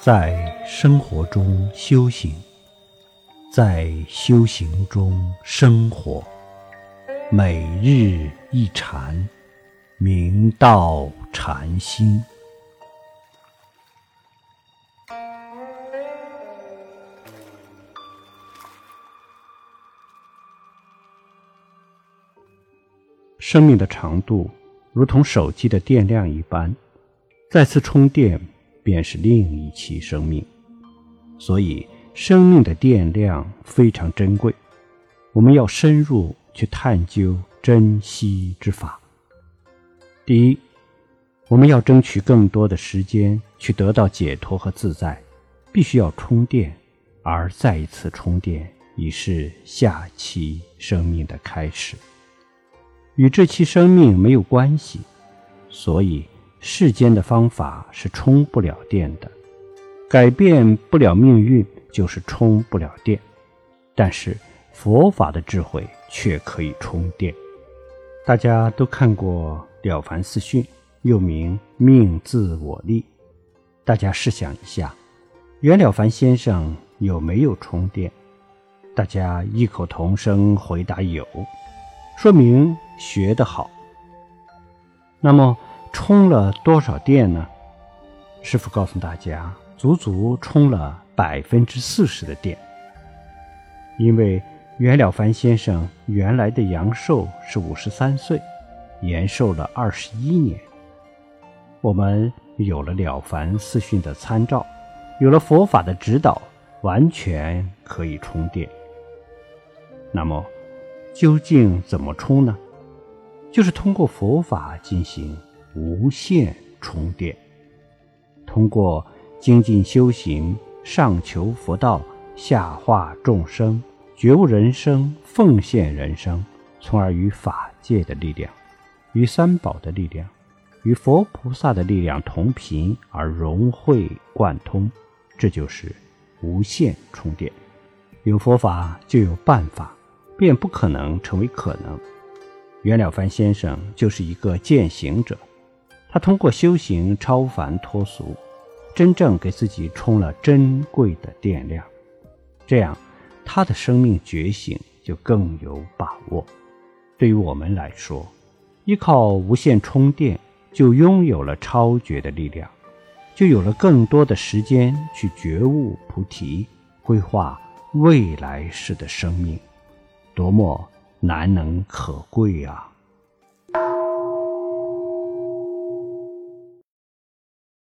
在生活中修行，在修行中生活，每日一禅，明道禅心。生命的长度如同手机的电量一般，再次充电便是另一期生命。所以，生命的电量非常珍贵，我们要深入去探究珍惜之法。第一，我们要争取更多的时间去得到解脱和自在，必须要充电，而再一次充电已是下期生命的开始。与这期生命没有关系，所以世间的方法是充不了电的，改变不了命运就是充不了电。但是佛法的智慧却可以充电。大家都看过《了凡四训》，又名《命自我立》。大家试想一下，袁了凡先生有没有充电？大家异口同声回答有。说明学得好。那么充了多少电呢？师傅告诉大家，足足充了百分之四十的电。因为袁了凡先生原来的阳寿是五十三岁，延寿了二十一年。我们有了了凡四训的参照，有了佛法的指导，完全可以充电。那么。究竟怎么充呢？就是通过佛法进行无限充电，通过精进修行，上求佛道，下化众生，觉悟人生，奉献人生，从而与法界的力量、与三宝的力量、与佛菩萨的力量同频而融会贯通，这就是无限充电。有佛法就有办法。便不可能成为可能。袁了凡先生就是一个践行者，他通过修行超凡脱俗，真正给自己充了珍贵的电量，这样他的生命觉醒就更有把握。对于我们来说，依靠无线充电，就拥有了超绝的力量，就有了更多的时间去觉悟菩提，规划未来世的生命。多么难能可贵啊！